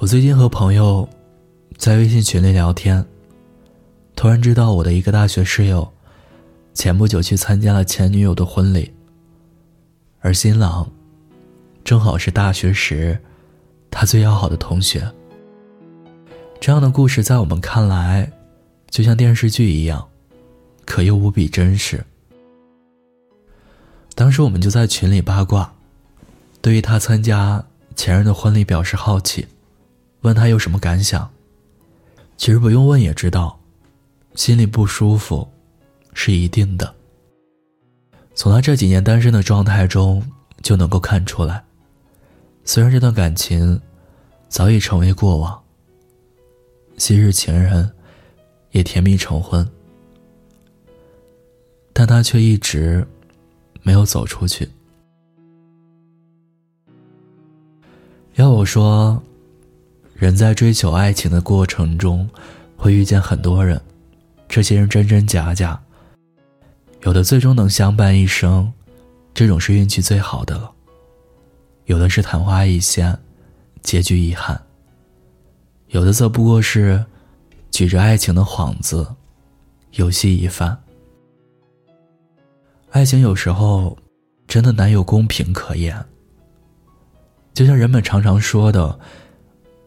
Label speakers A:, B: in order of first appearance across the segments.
A: 我最近和朋友在微信群里聊天，突然知道我的一个大学室友前不久去参加了前女友的婚礼，而新郎正好是大学时他最要好的同学。这样的故事在我们看来，就像电视剧一样，可又无比真实。当时我们就在群里八卦，对于他参加前任的婚礼表示好奇。问他有什么感想？其实不用问也知道，心里不舒服，是一定的。从他这几年单身的状态中就能够看出来。虽然这段感情早已成为过往，昔日情人也甜蜜成婚，但他却一直没有走出去。要我说。人在追求爱情的过程中，会遇见很多人，这些人真真假假。有的最终能相伴一生，这种是运气最好的了；有的是昙花一现，结局遗憾；有的则不过是举着爱情的幌子，游戏一番。爱情有时候真的难有公平可言，就像人们常常说的。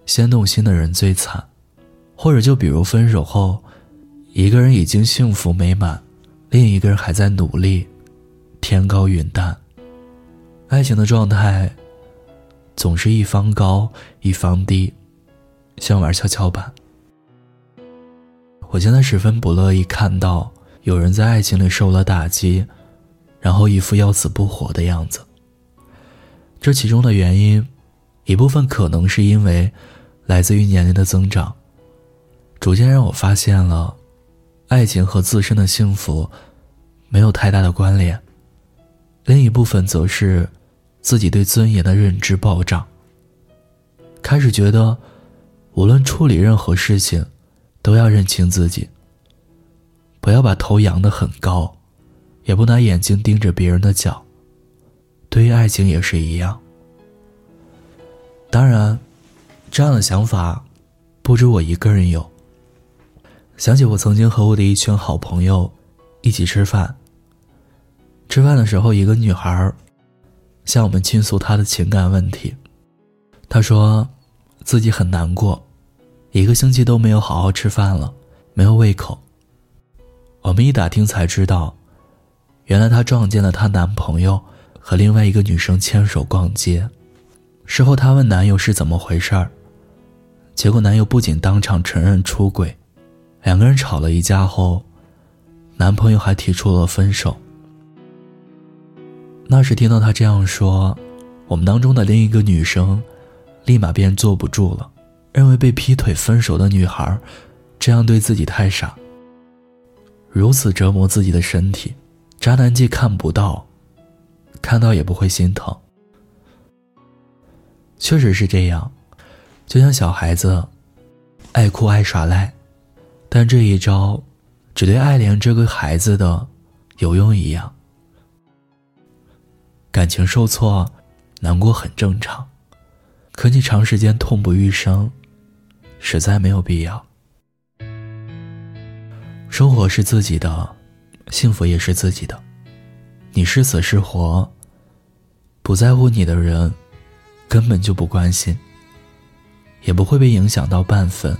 A: 先动心的人最惨，或者就比如分手后，一个人已经幸福美满，另一个人还在努力，天高云淡。爱情的状态，总是一方高一方低，像玩跷跷板。我现在十分不乐意看到有人在爱情里受了打击，然后一副要死不活的样子。这其中的原因，一部分可能是因为。来自于年龄的增长，逐渐让我发现了，爱情和自身的幸福没有太大的关联。另一部分则是自己对尊严的认知暴涨，开始觉得，无论处理任何事情，都要认清自己，不要把头扬得很高，也不拿眼睛盯着别人的脚。对于爱情也是一样。当然。这样的想法，不止我一个人有。想起我曾经和我的一群好朋友一起吃饭。吃饭的时候，一个女孩向我们倾诉她的情感问题。她说，自己很难过，一个星期都没有好好吃饭了，没有胃口。我们一打听才知道，原来她撞见了她男朋友和另外一个女生牵手逛街。事后，她问男友是怎么回事儿。结果，男友不仅当场承认出轨，两个人吵了一架后，男朋友还提出了分手。那时听到他这样说，我们当中的另一个女生，立马便坐不住了，认为被劈腿分手的女孩，这样对自己太傻，如此折磨自己的身体，渣男既看不到，看到也不会心疼。确实是这样。就像小孩子，爱哭爱耍赖，但这一招只对爱怜这个孩子的有用一样。感情受挫，难过很正常，可你长时间痛不欲生，实在没有必要。生活是自己的，幸福也是自己的，你是死是活，不在乎你的人，根本就不关心。也不会被影响到半分。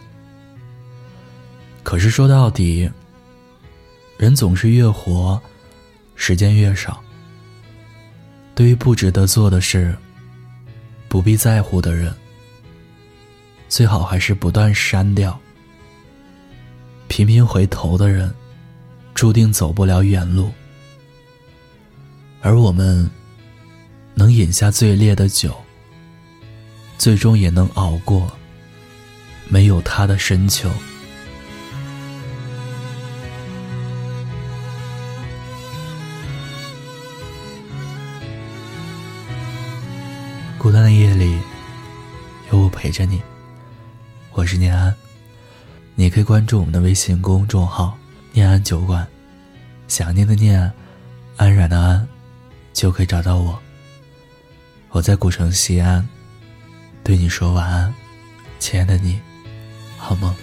A: 可是说到底，人总是越活，时间越少。对于不值得做的事，不必在乎的人，最好还是不断删掉。频频回头的人，注定走不了远路。而我们，能饮下最烈的酒。最终也能熬过没有他的深秋。孤单的夜里，有我陪着你。我是念安，你可以关注我们的微信公众号“念安酒馆”，想念的念，安然的安，就可以找到我。我在古城西安。对你说晚安。亲爱的你，好梦。